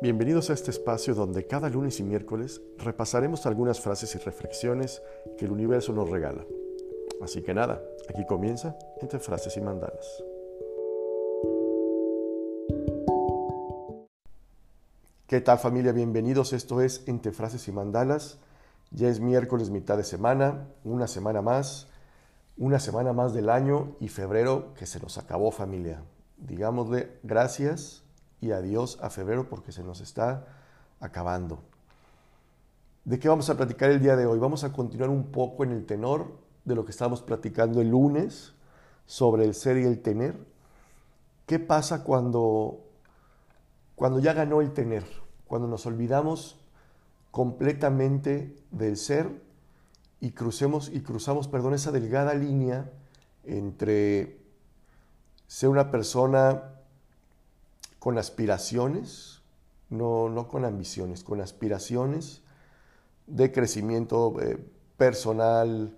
Bienvenidos a este espacio donde cada lunes y miércoles repasaremos algunas frases y reflexiones que el universo nos regala. Así que nada, aquí comienza entre frases y mandalas. ¿Qué tal familia? Bienvenidos. Esto es Entre Frases y Mandalas. Ya es miércoles, mitad de semana, una semana más, una semana más del año y febrero que se nos acabó familia. Digámosle gracias y adiós a febrero porque se nos está acabando. ¿De qué vamos a platicar el día de hoy? Vamos a continuar un poco en el tenor de lo que estábamos platicando el lunes sobre el ser y el tener. ¿Qué pasa cuando, cuando ya ganó el tener? Cuando nos olvidamos completamente del ser y crucemos y cruzamos, perdón, esa delgada línea entre ser una persona con aspiraciones, no, no con ambiciones, con aspiraciones de crecimiento eh, personal,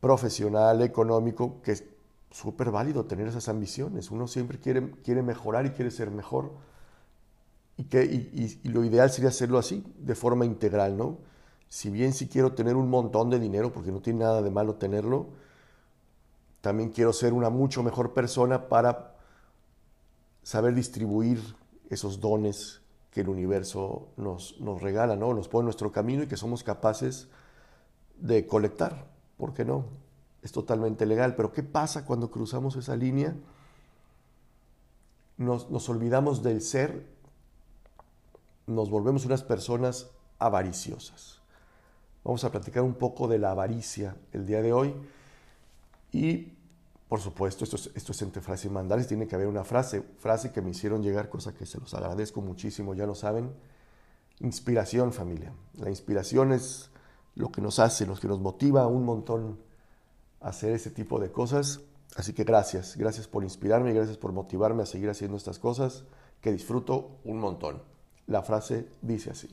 profesional, económico, que es súper válido tener esas ambiciones. Uno siempre quiere, quiere mejorar y quiere ser mejor. Y, que, y, lo ideal sería hacerlo así, de forma integral, ¿no? Si bien sí quiero tener un montón de dinero, porque no tiene nada de malo tenerlo, también quiero ser una mucho mejor persona para saber distribuir esos dones que el universo nos, nos regala, ¿no? nos pone en nuestro camino y que somos capaces de colectar. ¿Por qué no? Es totalmente legal. Pero ¿qué pasa cuando cruzamos esa línea? Nos, nos olvidamos del ser, nos volvemos unas personas avariciosas. Vamos a platicar un poco de la avaricia el día de hoy y por supuesto, esto es, entre frases y mandales, tiene que haber una frase, frase que me hicieron llegar, cosa que se los agradezco muchísimo, ya lo saben. Inspiración, familia. La inspiración es lo que nos hace, lo que nos motiva un montón a hacer ese tipo de cosas. Así que gracias, gracias por inspirarme y gracias por motivarme a seguir haciendo estas cosas que disfruto un montón. La frase dice así.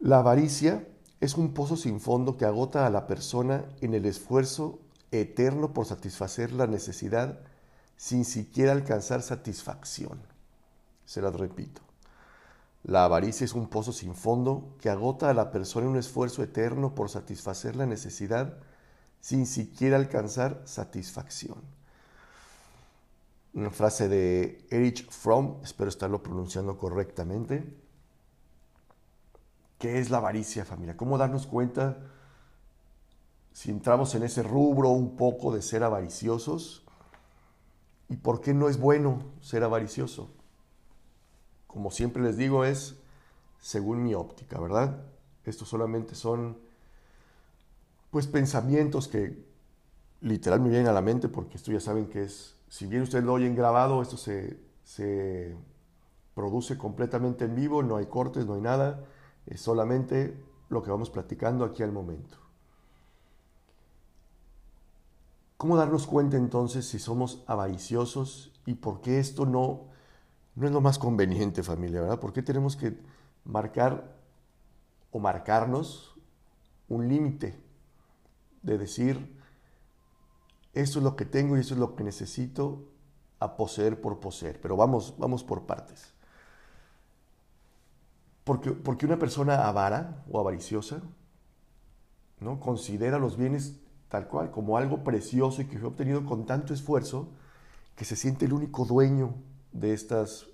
La avaricia es un pozo sin fondo que agota a la persona en el esfuerzo eterno por satisfacer la necesidad sin siquiera alcanzar satisfacción. Se lo repito. La avaricia es un pozo sin fondo que agota a la persona en un esfuerzo eterno por satisfacer la necesidad sin siquiera alcanzar satisfacción. Una frase de Erich Fromm, espero estarlo pronunciando correctamente. ¿Qué es la avaricia, familia? ¿Cómo darnos cuenta? Si entramos en ese rubro un poco de ser avariciosos, ¿y por qué no es bueno ser avaricioso? Como siempre les digo, es según mi óptica, ¿verdad? Estos solamente son pues pensamientos que literal me vienen a la mente porque esto ya saben que es, si bien ustedes lo oyen grabado, esto se, se produce completamente en vivo, no hay cortes, no hay nada, es solamente lo que vamos platicando aquí al momento. ¿Cómo darnos cuenta entonces si somos avariciosos y por qué esto no, no es lo más conveniente, familia, ¿verdad? ¿Por qué tenemos que marcar o marcarnos un límite de decir, esto es lo que tengo y esto es lo que necesito a poseer por poseer? Pero vamos, vamos por partes. Porque, porque una persona avara o avariciosa ¿no? considera los bienes tal cual, como algo precioso y que fue obtenido con tanto esfuerzo, que se siente el único dueño de estas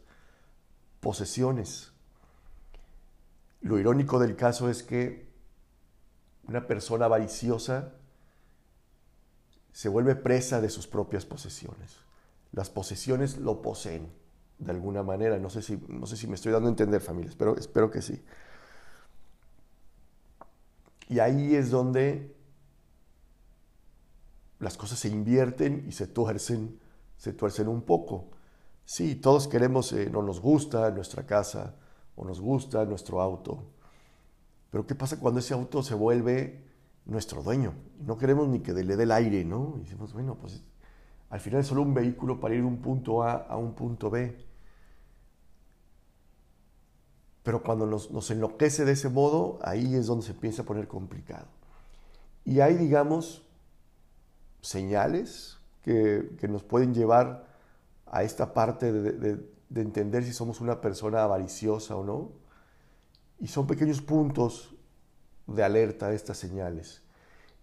posesiones. Lo irónico del caso es que una persona avariciosa se vuelve presa de sus propias posesiones. Las posesiones lo poseen de alguna manera. No sé si, no sé si me estoy dando a entender, familia, pero espero que sí. Y ahí es donde las cosas se invierten y se tuercen, se tuercen un poco. Sí, todos queremos, eh, no nos gusta nuestra casa o nos gusta nuestro auto. Pero ¿qué pasa cuando ese auto se vuelve nuestro dueño? No queremos ni que le dé el aire, ¿no? Y decimos, bueno, pues al final es solo un vehículo para ir de un punto A a un punto B. Pero cuando nos, nos enloquece de ese modo, ahí es donde se empieza a poner complicado. Y hay, digamos, señales que, nos pueden llevar a esta parte de, de entender si somos una persona avariciosa o no. Y son pequeños puntos de alerta estas señales.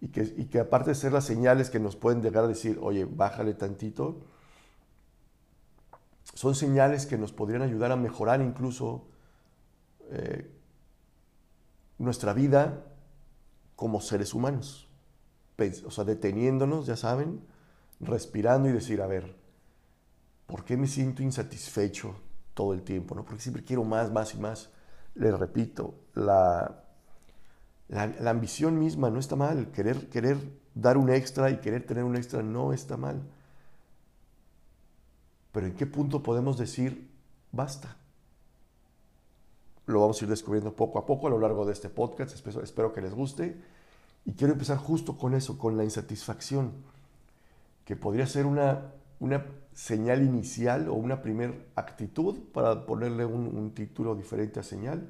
Y que, y que aparte de ser las señales que nos pueden llegar a decir, oye, bájale tantito, son señales que nos podrían ayudar a mejorar incluso eh, nuestra vida como seres humanos. O sea, deteniéndonos, ya saben, respirando y decir, a ver, ¿por qué me siento insatisfecho todo el tiempo? ¿no? Porque siempre quiero más, más y más. Les repito, la, la, ambición misma no está mal. Querer, querer dar un extra y querer tener un extra no está mal. Pero ¿en qué punto podemos decir, basta? Lo vamos a ir descubriendo poco a poco a lo largo de este podcast. Espero, espero que les guste. Y quiero empezar justo con eso, con la insatisfacción, que podría ser una, una señal inicial o una primera actitud, para ponerle un, un, título diferente a señal,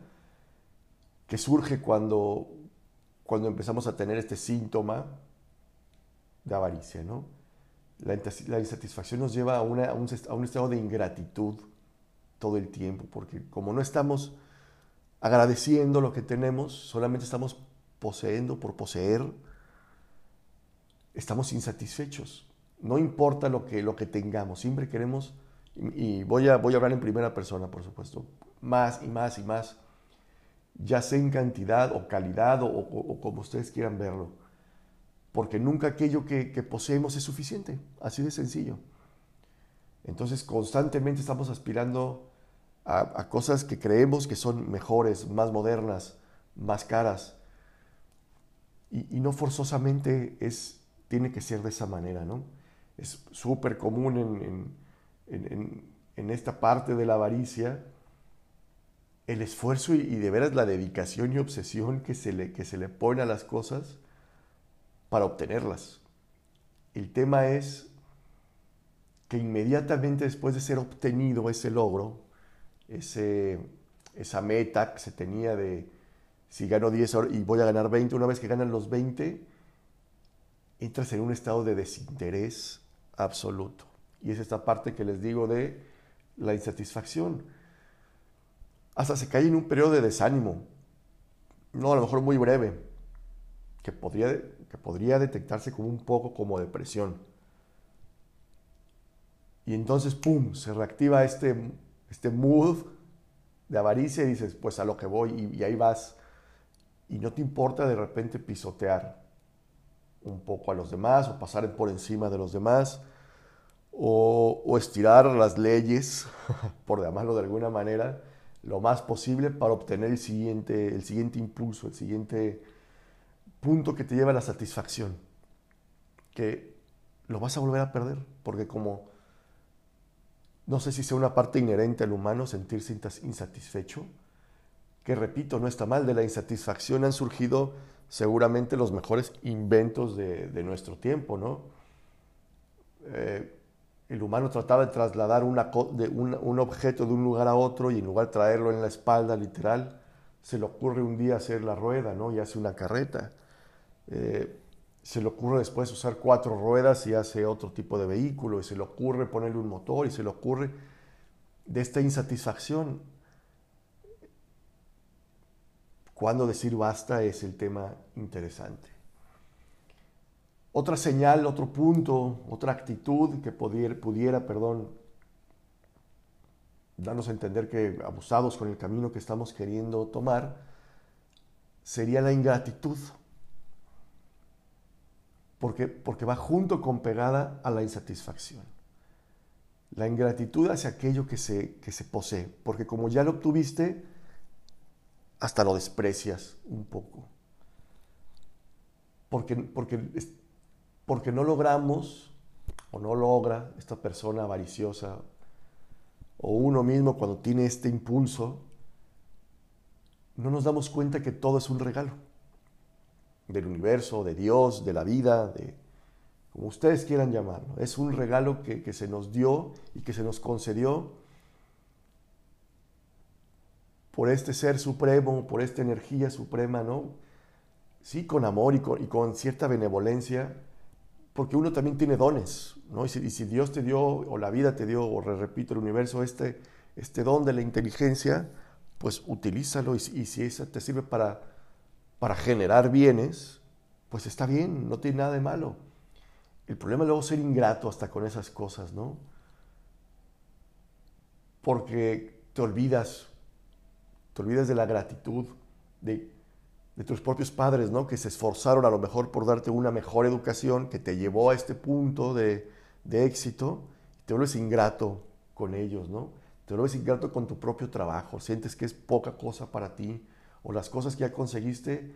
que surge cuando, cuando empezamos a tener este síntoma de avaricia, ¿no? La, insatisfacción nos lleva a, un, estado de ingratitud todo el tiempo, porque como no estamos agradeciendo lo que tenemos, solamente estamos poseendo por poseer, estamos insatisfechos. No importa lo que, lo que tengamos, siempre queremos, y voy a, voy a hablar en primera persona, por supuesto, más y más y más, ya sea en cantidad o calidad o como ustedes quieran verlo porque nunca aquello que, poseemos es suficiente, así de sencillo. Entonces constantemente estamos aspirando a, cosas que creemos que son mejores, más modernas, más caras. Y, no forzosamente es, tiene que ser de esa manera, ¿no? Es súper común en, esta parte de la avaricia el esfuerzo y, de veras la dedicación y obsesión que se le, que se le pone a las cosas para obtenerlas. El tema es que inmediatamente después de ser obtenido ese logro, ese, esa meta que se tenía de si gano 10 y voy a ganar 20, una vez que ganan los 20, entras en un estado de desinterés absoluto. Y es esta parte que les digo de la insatisfacción. Hasta se cae en un periodo de desánimo. No, a lo mejor muy breve, que podría podría detectarse como un poco como depresión. Y entonces, ¡pum!, se reactiva este, este mood de avaricia y dices, pues a lo que voy y, ahí vas. Y no te importa de repente pisotear un poco a los demás o pasar por encima de los demás o, estirar las leyes, por llamarlo de alguna manera, lo más posible para obtener el siguiente, el siguiente impulso, el siguiente punto que te lleva a la satisfacción, que lo vas a volver a perder, porque como no sé si sea una parte inherente al humano sentirse insatisfecho, que repito, no está mal, de la insatisfacción han surgido seguramente los mejores inventos de, nuestro tiempo, ¿no? Eh, el humano trataba de trasladar de un, objeto de un lugar a otro y en lugar de traerlo en la espalda literal, se le ocurre un día hacer la rueda, ¿no? Y hace una carreta. Eh, se le ocurre después usar cuatro ruedas y hace otro tipo de vehículo, y se le ocurre ponerle un motor, y se le ocurre de esta insatisfacción. Cuando decir basta es el tema interesante. Otra señal, otro punto, otra actitud que pudiera, pudiera perdón, darnos a entender que abusados con el camino que estamos queriendo tomar, sería la ingratitud porque, va junto con pegada a la insatisfacción. La ingratitud hacia aquello que se, que se posee, porque como ya lo obtuviste, hasta lo desprecias un poco. Porque, porque, porque no logramos o no logra esta persona avariciosa o uno mismo cuando tiene este impulso, no nos damos cuenta que todo es un regalo del universo, de Dios, de la vida, de como ustedes quieran llamarlo. Es un regalo que, se nos dio y que se nos concedió por este ser supremo, por esta energía suprema, ¿no? Sí, con amor y con, cierta benevolencia, porque uno también tiene dones, ¿no? Y si, Dios te dio, o la vida te dio, o repito, el universo, este, este don de la inteligencia, pues utilízalo y, si eso te sirve para, para generar bienes, pues está bien, no tiene nada de malo. El problema es luego ser ingrato hasta con esas cosas, ¿no? Porque te olvidas, te olvidas de la gratitud de, de tus propios padres, ¿no? Que se esforzaron a lo mejor por darte una mejor educación, que te llevó a este punto de, de éxito, te vuelves ingrato con ellos, ¿no? Te vuelves ingrato con tu propio trabajo, sientes que es poca cosa para ti, o las cosas que ya conseguiste,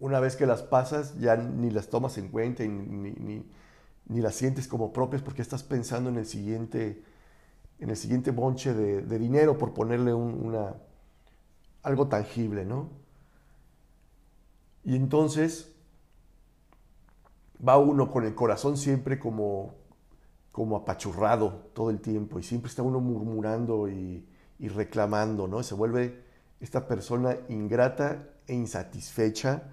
una vez que las pasas, ya ni las tomas en cuenta y ni, ni, las sientes como propias porque estás pensando en el siguiente, en el siguiente bonche de, dinero, por ponerle una, algo tangible, ¿no? Y entonces va uno con el corazón siempre como, como apachurrado todo el tiempo y siempre está uno murmurando y, reclamando, ¿no? Se vuelve esta persona ingrata e insatisfecha.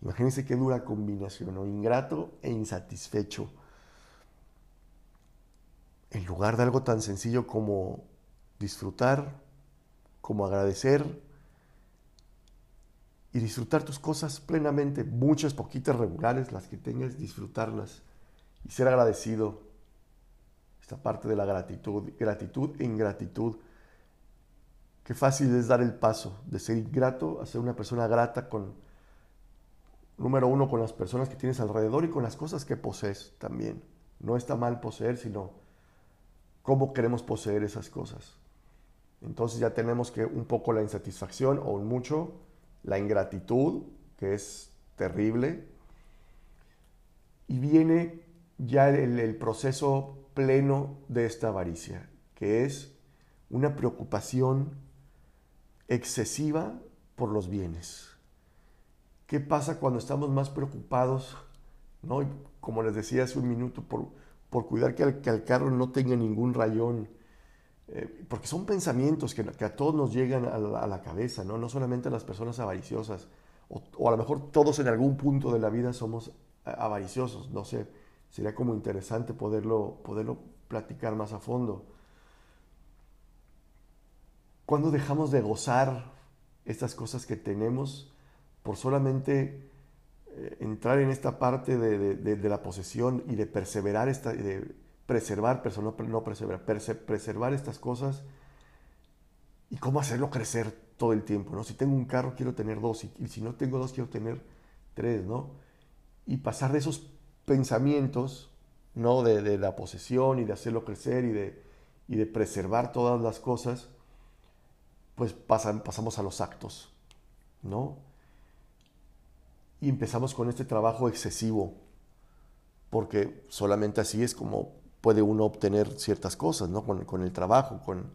Imagínense qué dura combinación, ¿no? Ingrato e insatisfecho. En lugar de algo tan sencillo como disfrutar, como agradecer y disfrutar tus cosas plenamente, muchas, poquitas, regulares, las que tengas, disfrutarlas y ser agradecido esta parte de la gratitud, gratitud e ingratitud. Qué fácil es dar el paso de ser ingrato a ser una persona grata con, número uno, con las personas que tienes alrededor y con las cosas que posees también. No está mal poseer, sino cómo queremos poseer esas cosas. Entonces ya tenemos que un poco la insatisfacción o mucho, la ingratitud, que es terrible, y viene ya el, el proceso pleno de esta avaricia, que es una preocupación excesiva por los bienes. ¿Qué pasa cuando estamos más preocupados, ¿no? como les decía hace un minuto, por, por cuidar que el, carro no tenga ningún rayón? Eh, porque son pensamientos que, a todos nos llegan a la, cabeza, ¿no? no solamente a las personas avariciosas, o, o, a lo mejor todos en algún punto de la vida somos avariciosos, no sé sería como interesante poderlo, poderlo platicar más a fondo. Cuando dejamos de gozar estas cosas que tenemos por solamente eh, entrar en esta parte de, la posesión y de perseverar, esta, de preservar, pero no, no perseverar, preservar estas cosas y cómo hacerlo crecer todo el tiempo, ¿no? Si tengo un carro quiero tener dos y, y si no tengo dos quiero tener tres, ¿no? Y pasar de esos pensamientos, ¿no? De, la posesión y de hacerlo crecer y de, y de preservar todas las cosas, pues pasan, pasamos a los actos, ¿no? Y empezamos con este trabajo excesivo, porque solamente así es como puede uno obtener ciertas cosas, ¿no? Con, con el trabajo, con,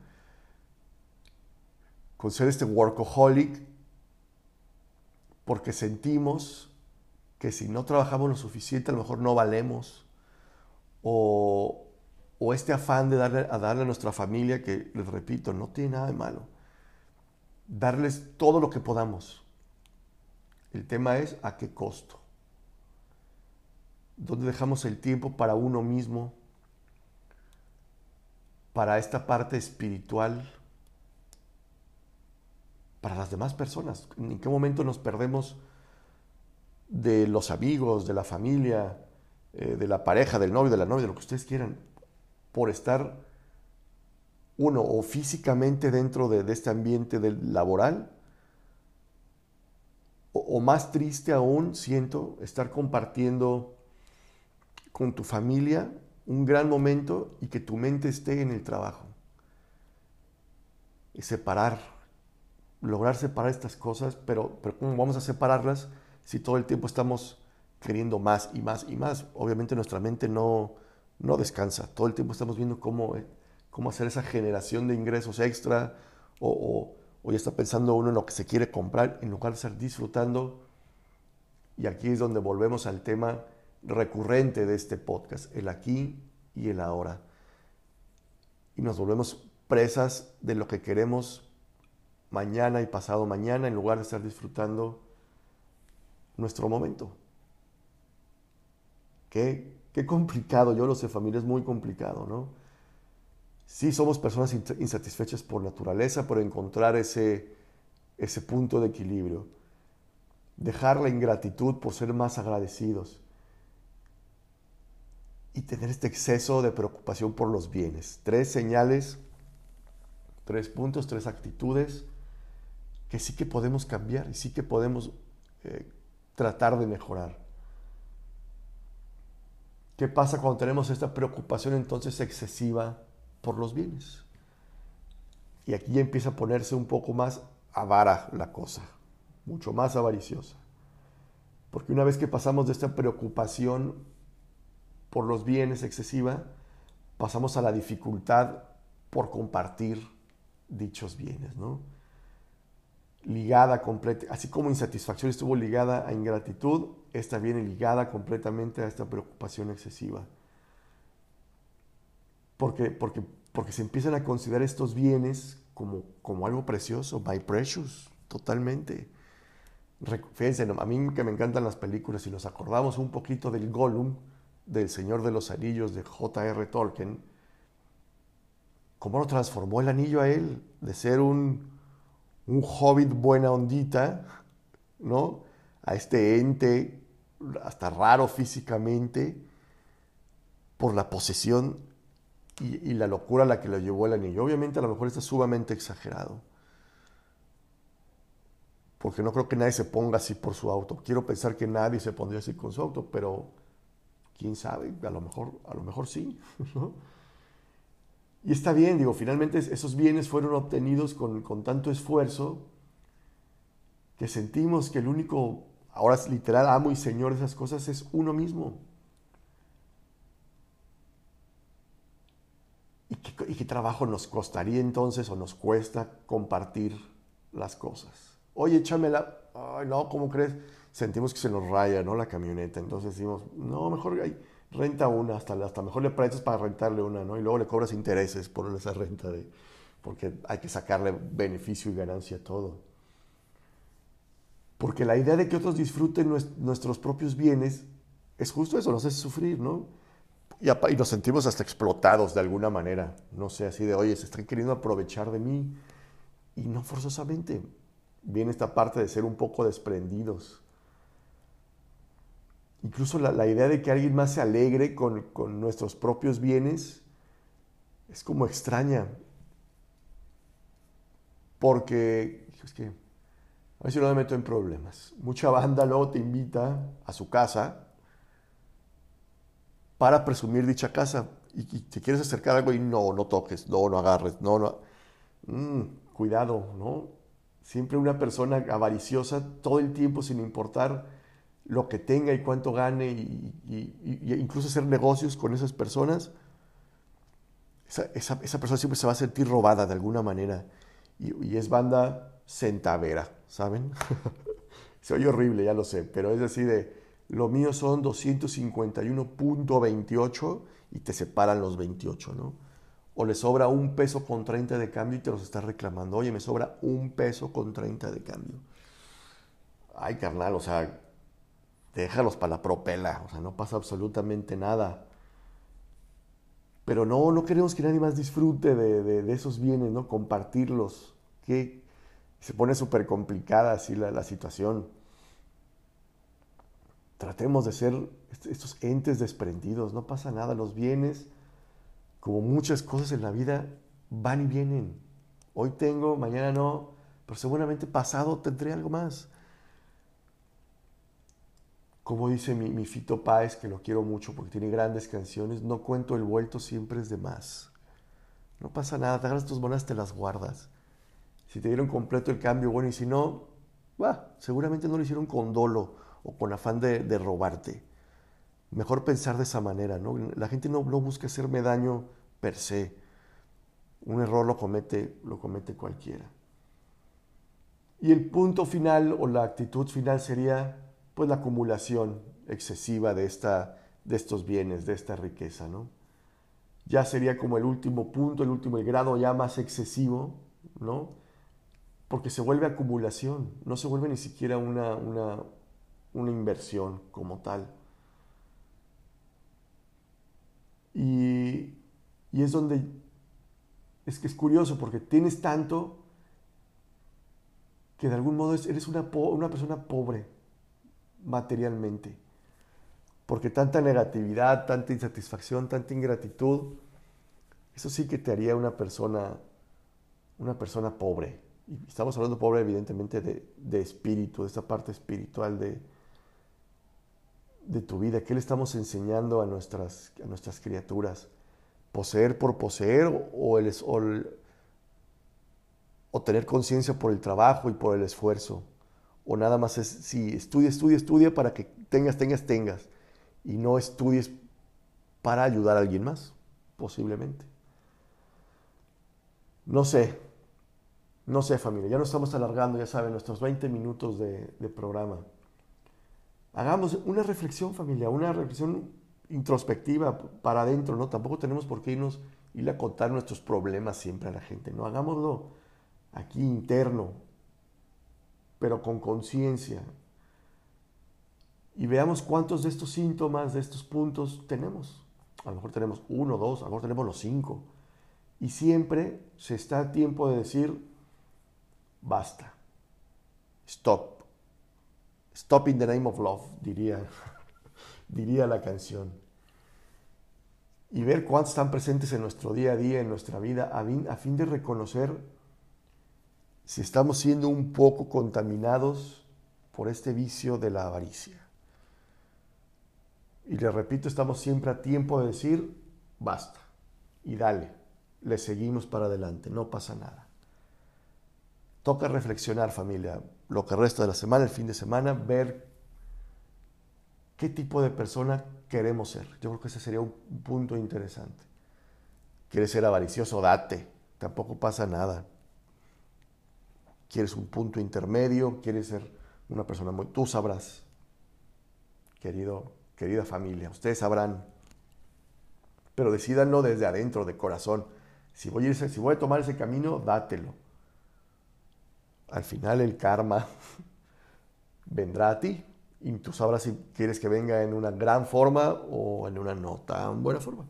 con ser este workaholic, porque sentimos que si no trabajamos lo suficiente a lo mejor no valemos, o, este afán de darle, a darle a nuestra familia, que les repito, no tiene nada de malo, darles todo lo que podamos. El tema es a qué costo. ¿Dónde dejamos el tiempo para uno mismo, para esta parte espiritual, para las demás personas? ¿En qué momento nos perdemos? de los amigos, de la familia, eh, de la pareja, del novio, de la novia, de lo que ustedes quieran, por estar uno o físicamente dentro de, este ambiente del laboral, o, más triste aún, siento, estar compartiendo con tu familia un gran momento y que tu mente esté en el trabajo. Y separar, lograr separar estas cosas, pero, pero ¿cómo vamos a separarlas? si todo el tiempo estamos queriendo más y más y más, obviamente nuestra mente no, no descansa. Todo el tiempo estamos viendo cómo, eh, cómo hacer esa generación de ingresos extra o, o, ya está pensando uno en lo que se quiere comprar en lugar de estar disfrutando. Y aquí es donde volvemos al tema recurrente de este podcast, el aquí y el ahora. Y nos volvemos presas de lo que queremos mañana y pasado mañana en lugar de estar disfrutando nuestro momento. Qué, qué complicado, yo lo sé, familia, es muy complicado, ¿no? Sí somos personas insatisfechas por naturaleza, pero encontrar ese, ese punto de equilibrio. Dejar la ingratitud por ser más agradecidos. Y tener este exceso de preocupación por los bienes. Tres señales, tres puntos, tres actitudes que sí que podemos cambiar y sí que podemos eh, tratar de mejorar. ¿Qué pasa cuando tenemos esta preocupación entonces excesiva por los bienes? Y aquí ya empieza a ponerse un poco más avara la cosa, mucho más avariciosa. Porque una vez que pasamos de esta preocupación por los bienes excesiva, pasamos a la dificultad por compartir dichos bienes, ¿no? Ligada completa, así como insatisfacción estuvo ligada a ingratitud, esta viene ligada completamente a esta preocupación excesiva. Porque, porque, porque se empiezan a considerar estos bienes como, como algo precioso, by precious, totalmente. Fíjense, a mí que me encantan las películas, y nos acordamos un poquito del Gollum, del Señor de los Anillos de J.R. Tolkien, cómo lo transformó el anillo a él, de ser un, un hobbit buena ondita, ¿no? A este ente hasta raro físicamente por la posesión y, la locura a la que lo llevó el anillo. Obviamente a lo mejor está sumamente exagerado. Porque no creo que nadie se ponga así por su auto. Quiero pensar que nadie se pondría así con su auto, pero quién sabe, a lo mejor, a lo mejor sí. Y está bien, digo, finalmente esos bienes fueron obtenidos con, con tanto esfuerzo que sentimos que el único ahora es literal amo y señor de esas cosas, es uno mismo. ¿Y qué, trabajo nos costaría entonces o nos cuesta compartir las cosas? Oye, échamela. Ay, no, ¿cómo crees? Sentimos que se nos raya, ¿no? La camioneta. Entonces decimos, no, mejor renta una, hasta, hasta mejor le prestas para rentarle una, ¿no? Y luego le cobras intereses por esa renta, de, porque hay que sacarle beneficio y ganancia a todo. Porque la idea de que otros disfruten nuestros propios bienes es justo eso, nos hace sufrir, ¿no? Y, nos sentimos hasta explotados de alguna manera. No sé, así de, oye, se están queriendo aprovechar de mí. Y no forzosamente. Viene esta parte de ser un poco desprendidos. Incluso la, idea de que alguien más se alegre con, con nuestros propios bienes es como extraña. Porque, es que a ver si no me meto en problemas. Mucha banda luego te invita a su casa para presumir dicha casa. Y, te quieres acercar a algo y no, no toques, no, no agarres, no, no. Mm, cuidado, ¿no? Siempre una persona avariciosa todo el tiempo sin importar lo que tenga y cuánto gane y, incluso hacer negocios con esas personas, esa, esa, esa, persona siempre se va a sentir robada de alguna manera. y es banda centavera. ¿saben? Se oye horrible, ya lo sé, pero es así de, lo mío son 251.28 y te separan los 28, ¿no? O le sobra un peso con 30 de cambio y te los está reclamando. Oye, me sobra un peso con 30 de cambio. Ay, carnal, o sea, déjalos para la propela, o sea, no pasa absolutamente nada. Pero no, no queremos que nadie más disfrute de, esos bienes, ¿no? Compartirlos. ¿Qué, se pone súper complicada así la, situación. Tratemos de ser estos entes desprendidos, no pasa nada, los bienes, como muchas cosas en la vida, van y vienen. Hoy tengo, mañana no, pero seguramente pasado tendré algo más. Como dice mi, Fito Páez, que lo quiero mucho porque tiene grandes canciones, no cuento el vuelto, siempre es de más. No pasa nada, te agarras tus monedas, te las guardas. Si te dieron completo el cambio, bueno, y si no, seguramente no lo hicieron con dolo o con afán de, robarte. Mejor pensar de esa manera, ¿no? La gente no, no, busca hacerme daño per se. Un error lo comete, lo comete cualquiera. Y el punto final o la actitud final sería pues la acumulación excesiva de, esta, de estos bienes, de esta riqueza, ¿no? Ya sería como el último punto, el último, el grado ya más excesivo, ¿no? porque se vuelve acumulación, no se vuelve ni siquiera una, una, inversión como tal. Y, es donde es que es curioso porque tienes tanto que de algún modo eres una, una persona pobre materialmente. Porque tanta negatividad, tanta insatisfacción, tanta ingratitud, eso sí que te haría una persona, una persona pobre. Y estamos hablando pobre evidentemente de, de espíritu, de esta parte espiritual de, de tu vida. ¿Qué le estamos enseñando a nuestras, a nuestras criaturas? ¿Poseer por poseer o, el, o tener conciencia por el trabajo y por el esfuerzo? ¿O nada más es, sí, estudia, estudia, estudia para que tengas, tengas, tengas? Y no estudies para ayudar a alguien más, posiblemente. No sé, no sé familia, ya nos estamos alargando, ya saben, nuestros 20 minutos de, programa. Hagamos una reflexión familia, una reflexión introspectiva para adentro, ¿no? Tampoco tenemos por qué irnos, ir a contar nuestros problemas siempre a la gente, ¿no? Hagámoslo aquí interno, pero con conciencia. Y veamos cuántos de estos síntomas, de estos puntos tenemos. A lo mejor tenemos uno, dos, a lo mejor tenemos los cinco. Y siempre se está a tiempo de decir, basta, stop. Stop in the name of love, diría, diría la canción. Y ver cuántos están presentes en nuestro día a día, en nuestra vida, a fin de reconocer si estamos siendo un poco contaminados por este vicio de la avaricia. Y le repito, estamos siempre a tiempo de decir, basta, y dale le seguimos para adelante, no pasa nada. Toca reflexionar familia, lo que resta de la semana, el fin de semana, ver qué tipo de persona queremos ser. Yo creo que ese sería un punto interesante. ¿Quieres ser avaricioso? Date, tampoco pasa nada. ¿Quieres un punto intermedio? ¿Quieres ser una persona muy... Tú sabrás, querido, querida familia, ustedes sabrán. Pero decídanlo desde adentro, de corazón si voy, a si voy a tomar ese camino, dátelo. Al final el karma vendrá a ti y tú sabrás si quieres que venga en una gran forma o en una no tan buena forma.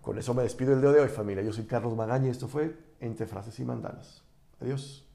Con eso me despido el día de hoy, familia. Yo soy Carlos Magaña y esto fue Entre Frases y Mandalas. Adiós.